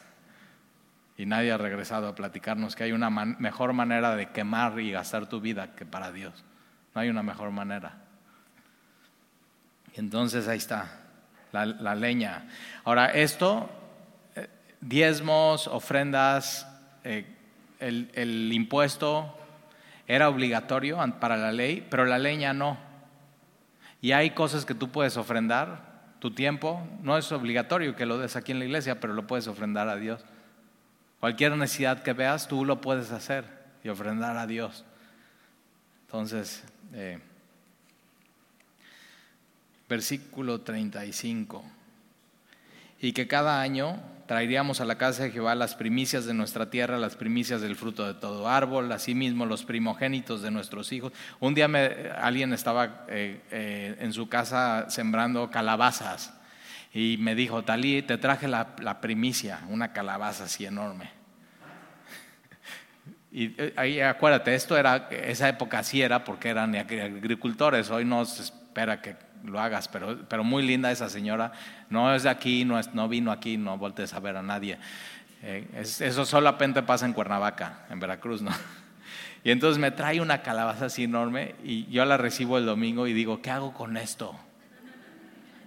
y nadie ha regresado a platicarnos que hay una mejor manera de quemar y gastar tu vida que para Dios. No hay una mejor manera. Y entonces ahí está, la, leña. Ahora, esto, eh, diezmos, ofrendas, eh, el, el impuesto era obligatorio para la ley, pero la leña no. Y hay cosas que tú puedes ofrendar, tu tiempo, no es obligatorio que lo des aquí en la iglesia, pero lo puedes ofrendar a Dios. Cualquier necesidad que veas, tú lo puedes hacer y ofrendar a Dios. Entonces, eh, versículo 35. Y que cada año traeríamos a la casa de Jehová las primicias de nuestra tierra, las primicias del fruto de todo árbol, asimismo los primogénitos de nuestros hijos. Un día me, alguien estaba eh, eh, en su casa sembrando calabazas y me dijo, Talí, te traje la, primicia, una calabaza así enorme. Y eh, ahí acuérdate, esto era, esa época sí era porque eran agricultores, hoy no se espera que lo hagas, pero, pero muy linda esa señora, no es de aquí, no, es, no vino aquí, no voltees a ver a nadie. Eh, eso solamente pasa en Cuernavaca, en Veracruz, ¿no? Y entonces me trae una calabaza así enorme y yo la recibo el domingo y digo, ¿qué hago con esto?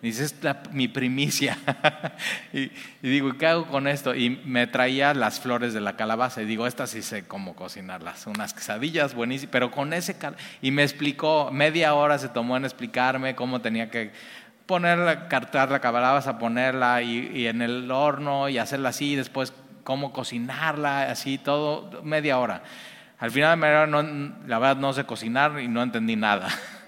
Dice, es mi primicia. y, digo, ¿qué hago con esto? Y me traía las flores de la calabaza y digo, estas sí sé cómo cocinarlas, unas quesadillas buenísimas, pero con ese... Y me explicó, media hora se tomó en explicarme cómo tenía que ponerla, cartar la calabaza, ponerla y, y en el horno y hacerla así, y después cómo cocinarla, así todo, media hora. Al final, la verdad, no sé cocinar y no entendí nada.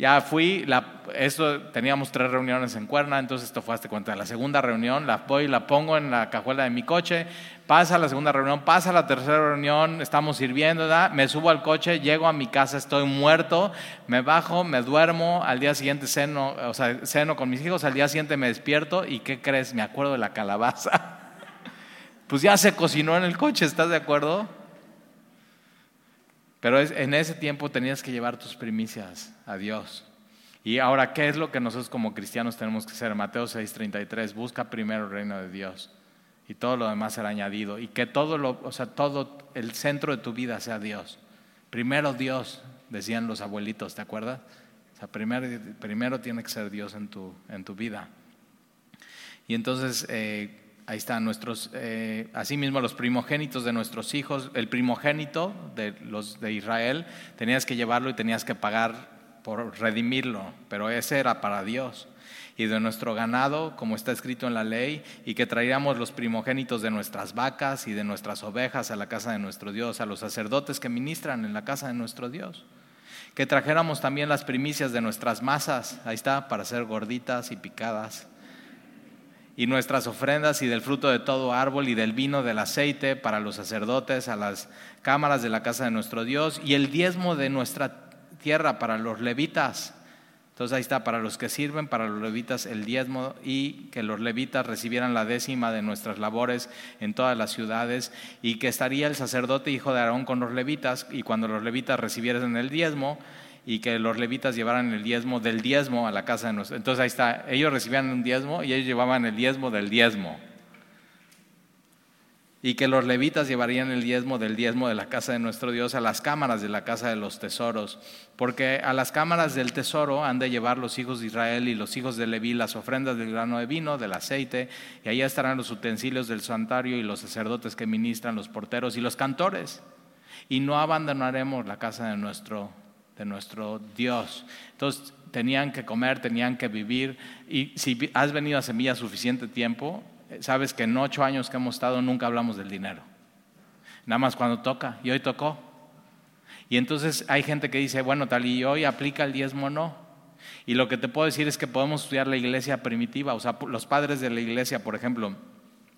Ya fui, la, esto, teníamos tres reuniones en Cuerna, entonces esto fue hasta cuenta. La segunda reunión, la voy, la pongo en la cajuela de mi coche, pasa la segunda reunión, pasa la tercera reunión, estamos sirviendo, me subo al coche, llego a mi casa, estoy muerto, me bajo, me duermo, al día siguiente ceno, o sea, ceno con mis hijos, al día siguiente me despierto y ¿qué crees? Me acuerdo de la calabaza. Pues ya se cocinó en el coche, ¿estás de acuerdo? Pero en ese tiempo tenías que llevar tus primicias a Dios. Y ahora, ¿qué es lo que nosotros como cristianos tenemos que hacer? Mateo 6:33, busca primero el reino de Dios y todo lo demás será añadido. Y que todo, lo, o sea, todo el centro de tu vida sea Dios. Primero Dios, decían los abuelitos, ¿te acuerdas? O sea, primero, primero tiene que ser Dios en tu, en tu vida. Y entonces, eh, Ahí están nuestros, eh, asimismo los primogénitos de nuestros hijos, el primogénito de los de Israel, tenías que llevarlo y tenías que pagar por redimirlo, pero ese era para Dios. Y de nuestro ganado, como está escrito en la ley, y que traíamos los primogénitos de nuestras vacas y de nuestras ovejas a la casa de nuestro Dios, a los sacerdotes que ministran en la casa de nuestro Dios. Que trajéramos también las primicias de nuestras masas, ahí está, para ser gorditas y picadas y nuestras ofrendas y del fruto de todo árbol y del vino del aceite para los sacerdotes, a las cámaras de la casa de nuestro Dios y el diezmo de nuestra tierra para los levitas. Entonces ahí está, para los que sirven, para los levitas el diezmo y que los levitas recibieran la décima de nuestras labores en todas las ciudades y que estaría el sacerdote hijo de Aarón con los levitas y cuando los levitas recibieran el diezmo, y que los levitas llevaran el diezmo del diezmo a la casa de nuestro. Entonces ahí está, ellos recibían un diezmo y ellos llevaban el diezmo del diezmo. Y que los levitas llevarían el diezmo del diezmo de la casa de nuestro Dios a las cámaras de la casa de los tesoros. Porque a las cámaras del tesoro han de llevar los hijos de Israel y los hijos de Leví las ofrendas del grano de vino, del aceite, y allá estarán los utensilios del santuario y los sacerdotes que ministran, los porteros y los cantores. Y no abandonaremos la casa de nuestro de nuestro Dios. Entonces tenían que comer, tenían que vivir. Y si has venido a Semilla suficiente tiempo, sabes que en ocho años que hemos estado nunca hablamos del dinero. Nada más cuando toca. Y hoy tocó. Y entonces hay gente que dice, bueno, tal y hoy aplica el diezmo o no. Y lo que te puedo decir es que podemos estudiar la iglesia primitiva, o sea, los padres de la iglesia, por ejemplo,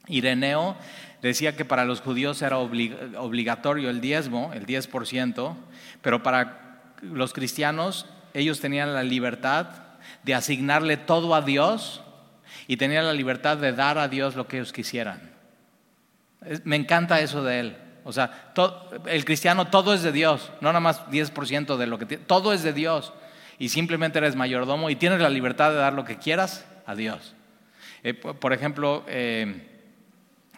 Ireneo decía que para los judíos era obligatorio el diezmo, el 10%, pero para los cristianos, ellos tenían la libertad de asignarle todo a Dios y tenían la libertad de dar a Dios lo que ellos quisieran. Me encanta eso de él. O sea, el cristiano todo es de Dios, no nada más 10% de lo que tiene, todo es de Dios. Y simplemente eres mayordomo y tienes la libertad de dar lo que quieras a Dios. Eh, por ejemplo, eh,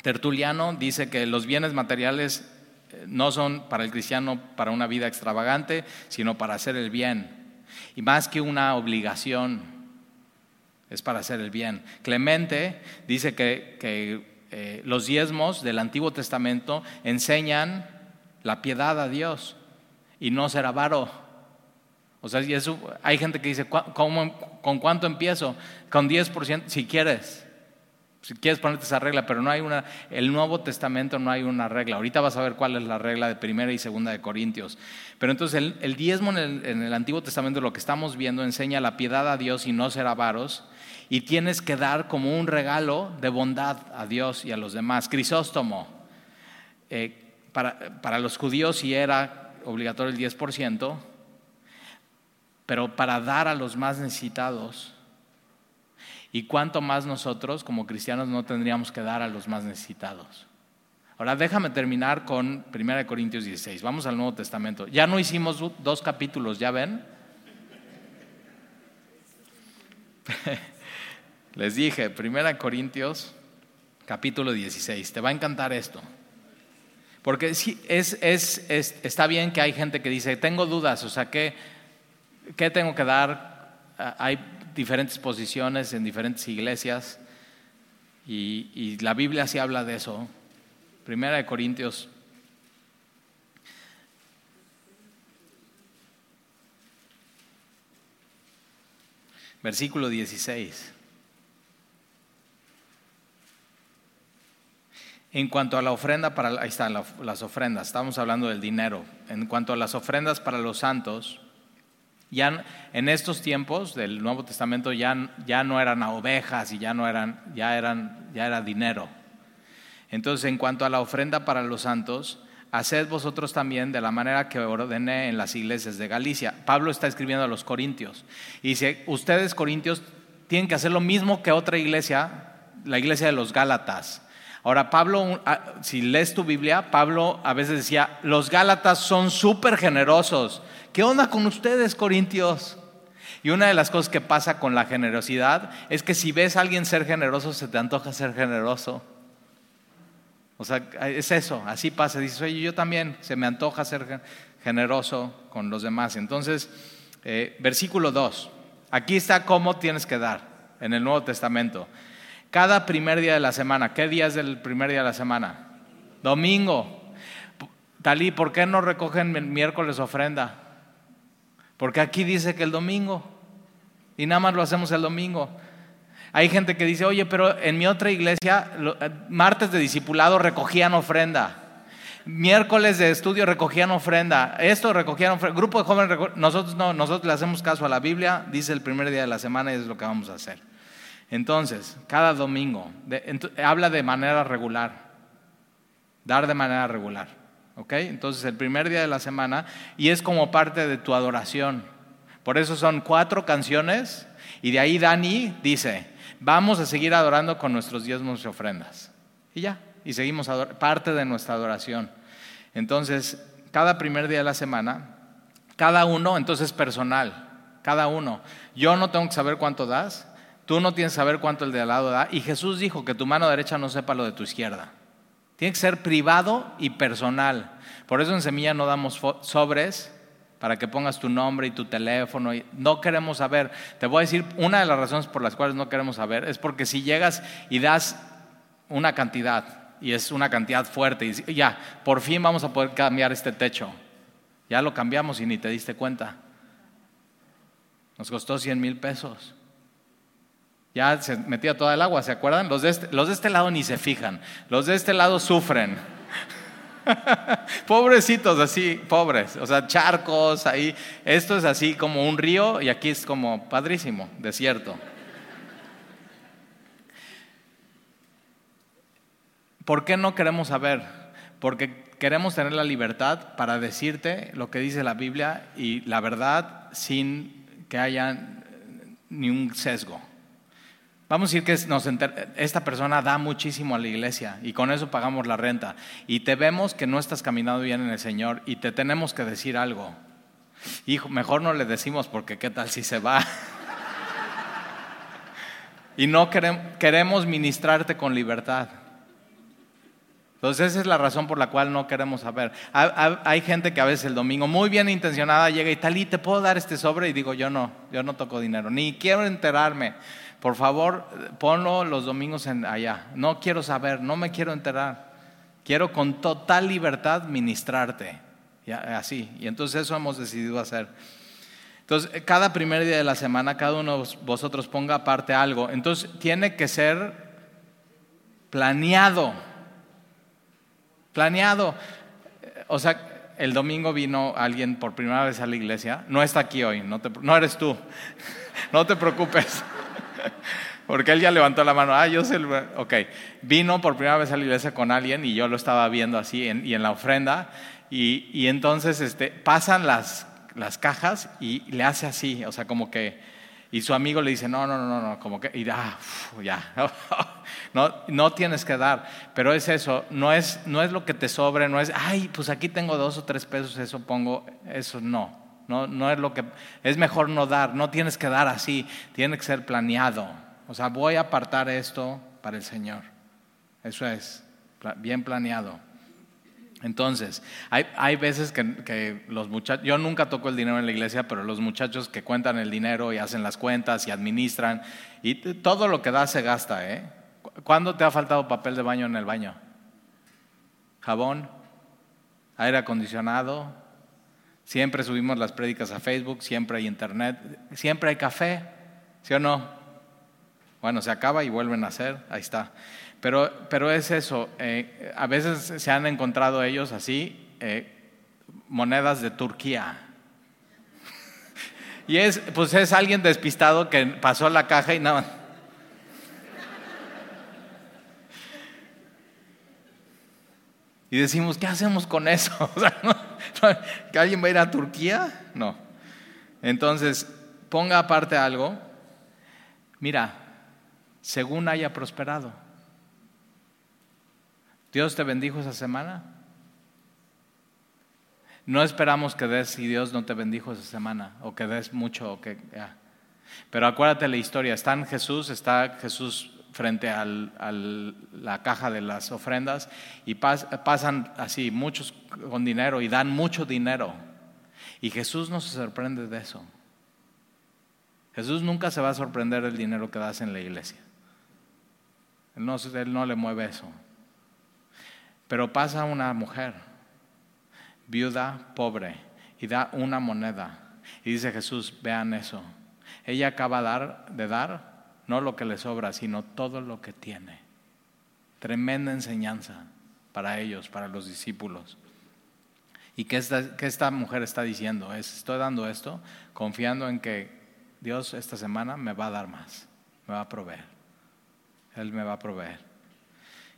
Tertuliano dice que los bienes materiales no son para el cristiano para una vida extravagante, sino para hacer el bien. Y más que una obligación, es para hacer el bien. Clemente dice que, eh, los diezmos del Antiguo Testamento enseñan la piedad a Dios y no ser avaro. O sea, hay gente que dice, ¿con cuánto empiezo? Con 10%, si quieres si quieres ponerte esa regla, pero no hay una, el Nuevo Testamento no hay una regla. Ahorita vas a ver cuál es la regla de primera y segunda de Corintios. Pero entonces el, diezmo en el, en el, Antiguo Testamento, lo que estamos viendo, enseña la piedad a Dios y no ser avaros. Y tienes que dar como un regalo de bondad a Dios y a los demás. Crisóstomo, eh, para, para los judíos sí era obligatorio el 10%, pero para dar a los más necesitados y cuánto más nosotros como cristianos no tendríamos que dar a los más necesitados. Ahora déjame terminar con 1 Corintios 16. Vamos al Nuevo Testamento. Ya no hicimos dos capítulos, ¿ya ven? Les dije, 1 Corintios capítulo 16. Te va a encantar esto. Porque es, es, está bien que hay gente que dice, tengo dudas, o sea, ¿qué, qué tengo que dar? Ah, hay diferentes posiciones en diferentes iglesias y, la Biblia sí habla de eso. Primera de Corintios. Versículo 16. En cuanto a la ofrenda para, ahí están las ofrendas, estamos hablando del dinero. En cuanto a las ofrendas para los santos, ya en estos tiempos del Nuevo Testamento ya, ya no eran ovejas y ya no eran, ya eran, ya era dinero. Entonces, en cuanto a la ofrenda para los santos, haced vosotros también de la manera que ordené en las iglesias de Galicia. Pablo está escribiendo a los corintios y dice, ustedes corintios tienen que hacer lo mismo que otra iglesia, la iglesia de los Gálatas. Ahora, Pablo, si lees tu Biblia, Pablo a veces decía, los Gálatas son súper generosos. ¿Qué onda con ustedes, Corintios? Y una de las cosas que pasa con la generosidad es que si ves a alguien ser generoso, se te antoja ser generoso. O sea, es eso, así pasa. Dices, oye, yo también, se me antoja ser generoso con los demás. Entonces, eh, versículo 2, aquí está cómo tienes que dar en el Nuevo Testamento. Cada primer día de la semana, ¿qué día es el primer día de la semana? Domingo. Talí, ¿por qué no recogen miércoles ofrenda? Porque aquí dice que el domingo. Y nada más lo hacemos el domingo. Hay gente que dice, oye, pero en mi otra iglesia, eh, martes de discipulado recogían ofrenda. Miércoles de estudio recogían ofrenda. Esto recogían ofrenda. Grupo de jóvenes, nosotros no, nosotros le hacemos caso a la Biblia, dice el primer día de la semana y es lo que vamos a hacer. Entonces, cada domingo, habla de manera regular, dar de manera regular. ¿Ok? Entonces, el primer día de la semana, y es como parte de tu adoración. Por eso son cuatro canciones, y de ahí Dani dice, vamos a seguir adorando con nuestros diezmos y ofrendas. Y ya, y seguimos parte de nuestra adoración. Entonces, cada primer día de la semana, cada uno, entonces personal, cada uno. Yo no tengo que saber cuánto das, Tú no tienes que saber cuánto el de al lado da. Y Jesús dijo que tu mano derecha no sepa lo de tu izquierda. Tiene que ser privado y personal. Por eso en Semilla no damos sobres para que pongas tu nombre y tu teléfono. No queremos saber. Te voy a decir, una de las razones por las cuales no queremos saber es porque si llegas y das una cantidad, y es una cantidad fuerte, y ya, por fin vamos a poder cambiar este techo. Ya lo cambiamos y ni te diste cuenta. Nos costó 100 mil pesos. Ya se metía toda el agua, ¿se acuerdan? Los de, este, los de este lado ni se fijan, los de este lado sufren. Pobrecitos, así, pobres, o sea, charcos ahí. Esto es así como un río y aquí es como padrísimo, desierto. ¿Por qué no queremos saber? Porque queremos tener la libertad para decirte lo que dice la Biblia y la verdad sin que haya ni un sesgo. Vamos a decir que esta persona da muchísimo a la iglesia y con eso pagamos la renta. Y te vemos que no estás caminando bien en el Señor y te tenemos que decir algo. Hijo, mejor no le decimos porque qué tal si se va. y no queremos ministrarte con libertad. Entonces esa es la razón por la cual no queremos saber. Hay, gente que a veces el domingo muy bien intencionada llega y tal y te puedo dar este sobre y digo yo no, yo no toco dinero, ni quiero enterarme. Por favor, ponlo los domingos allá. No quiero saber, no me quiero enterar. Quiero con total libertad ministrarte. así. Y entonces eso hemos decidido hacer. Entonces, cada primer día de la semana, cada uno de vosotros ponga aparte algo. Entonces, tiene que ser planeado. Planeado. O sea, el domingo vino alguien por primera vez a la iglesia. No está aquí hoy, no, no eres tú. No te preocupes. Porque él ya levantó la mano, ah, yo sé, ok, vino por primera vez a la iglesia con alguien y yo lo estaba viendo así y en la ofrenda. Y, entonces este, pasan las, las cajas y le hace así, o sea, como que, y su amigo le dice, no, no, no, no, como que, y ah, ya, no, no tienes que dar, pero es eso, no es, no es lo que te sobre, no es, ay, pues aquí tengo dos o tres pesos, eso pongo, eso no, no, no es lo que es mejor no dar, no tienes que dar así, tiene que ser planeado. O sea, voy a apartar esto para el Señor. Eso es, bien planeado. Entonces, hay, hay veces que, los muchachos, yo nunca toco el dinero en la iglesia, pero los muchachos que cuentan el dinero y hacen las cuentas y administran, y todo lo que da se gasta, ¿eh? ¿Cuándo te ha faltado papel de baño en el baño? ¿Jabón? ¿Aire acondicionado? Siempre subimos las prédicas a Facebook, siempre hay internet, siempre hay café, ¿sí o no? Bueno, se acaba y vuelven a hacer, ahí está. Pero, pero es eso, eh, a veces se han encontrado ellos así, eh, monedas de Turquía. y es, pues es alguien despistado que pasó la caja y nada. Y decimos, ¿qué hacemos con eso? ¿Que alguien va a ir a Turquía? No. Entonces, ponga aparte algo. Mira, según haya prosperado. ¿Dios te bendijo esa semana? No esperamos que des si Dios no te bendijo esa semana, o que des mucho, o que... Pero acuérdate la historia, está en Jesús, está Jesús frente a la caja de las ofrendas y pasan así muchos con dinero y dan mucho dinero. Y Jesús no se sorprende de eso. Jesús nunca se va a sorprender del dinero que das en la iglesia. Él no, él no le mueve eso. Pero pasa una mujer, viuda, pobre, y da una moneda. Y dice Jesús, vean eso. Ella acaba de dar no lo que le sobra, sino todo lo que tiene. Tremenda enseñanza para ellos, para los discípulos. ¿Y qué esta, qué esta mujer está diciendo? Es, estoy dando esto confiando en que Dios esta semana me va a dar más, me va a proveer. Él me va a proveer.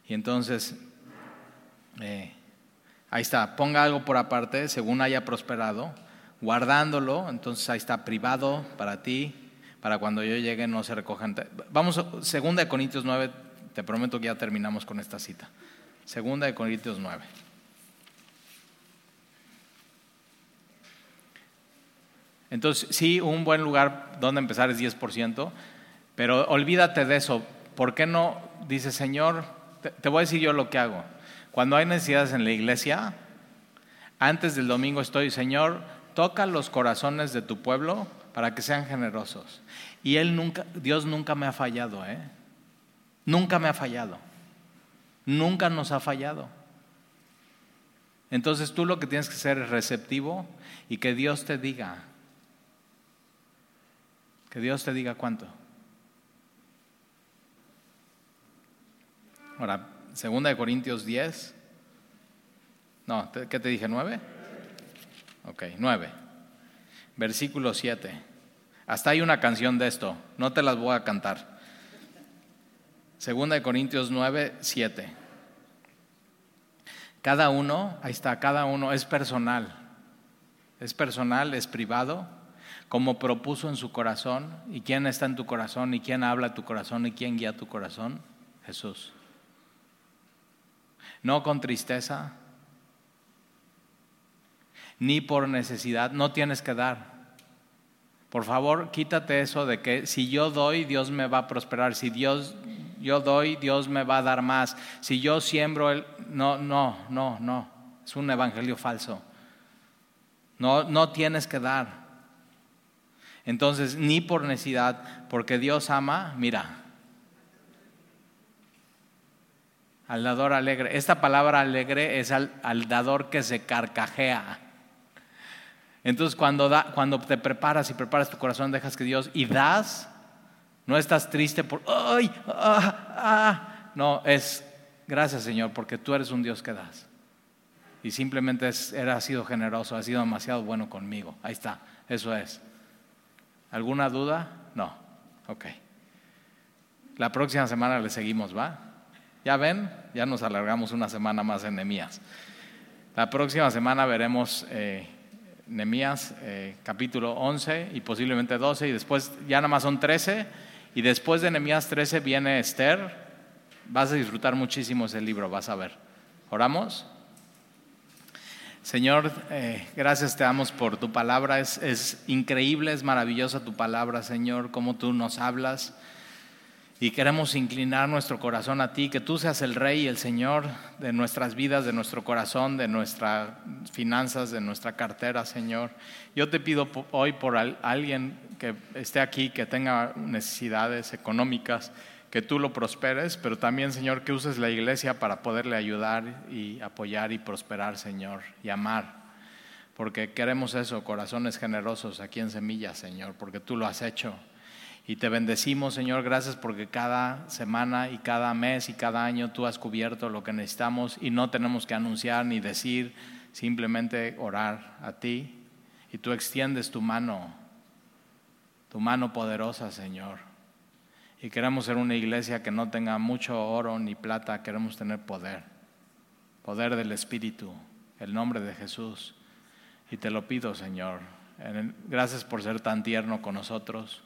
Y entonces, eh, ahí está, ponga algo por aparte según haya prosperado, guardándolo, entonces ahí está privado para ti, para cuando yo llegue no se recojan. Vamos, segunda de Corintios 9, te prometo que ya terminamos con esta cita. Segunda de Corintios 9. Entonces, sí, un buen lugar donde empezar es 10%, pero olvídate de eso. ¿Por qué no dice, Señor, te, voy a decir yo lo que hago? Cuando hay necesidades en la iglesia, antes del domingo estoy, Señor, toca los corazones de tu pueblo para que sean generosos. Y él nunca, Dios nunca me ha fallado, ¿eh? Nunca me ha fallado. Nunca nos ha fallado. Entonces tú lo que tienes que ser es receptivo y que Dios te diga. Que Dios te diga cuánto. Ahora, segunda de Corintios 10. No, ¿qué te dije? ¿Nueve? Ok, nueve versículo 7. Hasta hay una canción de esto, no te las voy a cantar. Segunda de Corintios 9, 7. Cada uno, ahí está, cada uno es personal. Es personal, es privado, como propuso en su corazón. ¿Y quién está en tu corazón? ¿Y quién habla tu corazón? ¿Y quién guía tu corazón? Jesús. No con tristeza, ni por necesidad, no tienes que dar. Por favor, quítate eso de que si yo doy, Dios me va a prosperar. Si Dios, yo doy, Dios me va a dar más. Si yo siembro, el... no, no, no, no. Es un evangelio falso. No, no tienes que dar. Entonces, ni por necesidad, porque Dios ama, mira, al dador alegre. Esta palabra alegre es al, al dador que se carcajea. Entonces cuando, da, cuando te preparas y preparas tu corazón, dejas que Dios y das, no estás triste por, ay, ah, ah. no, es gracias Señor, porque tú eres un Dios que das. Y simplemente es, has sido generoso, has sido demasiado bueno conmigo. Ahí está, eso es. ¿Alguna duda? No. Ok. La próxima semana le seguimos, ¿va? Ya ven, ya nos alargamos una semana más en Nemías. La próxima semana veremos eh, Nemías eh, capítulo 11 y posiblemente 12 y después ya nada más son 13 y después de Nemías 13 viene Esther. Vas a disfrutar muchísimo ese libro, vas a ver. ¿Oramos? Señor, eh, gracias te damos por tu palabra. Es, es increíble, es maravillosa tu palabra, Señor, cómo tú nos hablas. Y queremos inclinar nuestro corazón a ti, que tú seas el Rey y el Señor de nuestras vidas, de nuestro corazón, de nuestras finanzas, de nuestra cartera, Señor. Yo te pido hoy por alguien que esté aquí, que tenga necesidades económicas, que tú lo prosperes, pero también, Señor, que uses la iglesia para poderle ayudar y apoyar y prosperar, Señor, y amar. Porque queremos eso, corazones generosos aquí en Semilla, Señor, porque tú lo has hecho. Y te bendecimos, Señor, gracias porque cada semana y cada mes y cada año tú has cubierto lo que necesitamos y no tenemos que anunciar ni decir, simplemente orar a ti. Y tú extiendes tu mano, tu mano poderosa, Señor. Y queremos ser una iglesia que no tenga mucho oro ni plata, queremos tener poder, poder del Espíritu, el nombre de Jesús. Y te lo pido, Señor. Gracias por ser tan tierno con nosotros.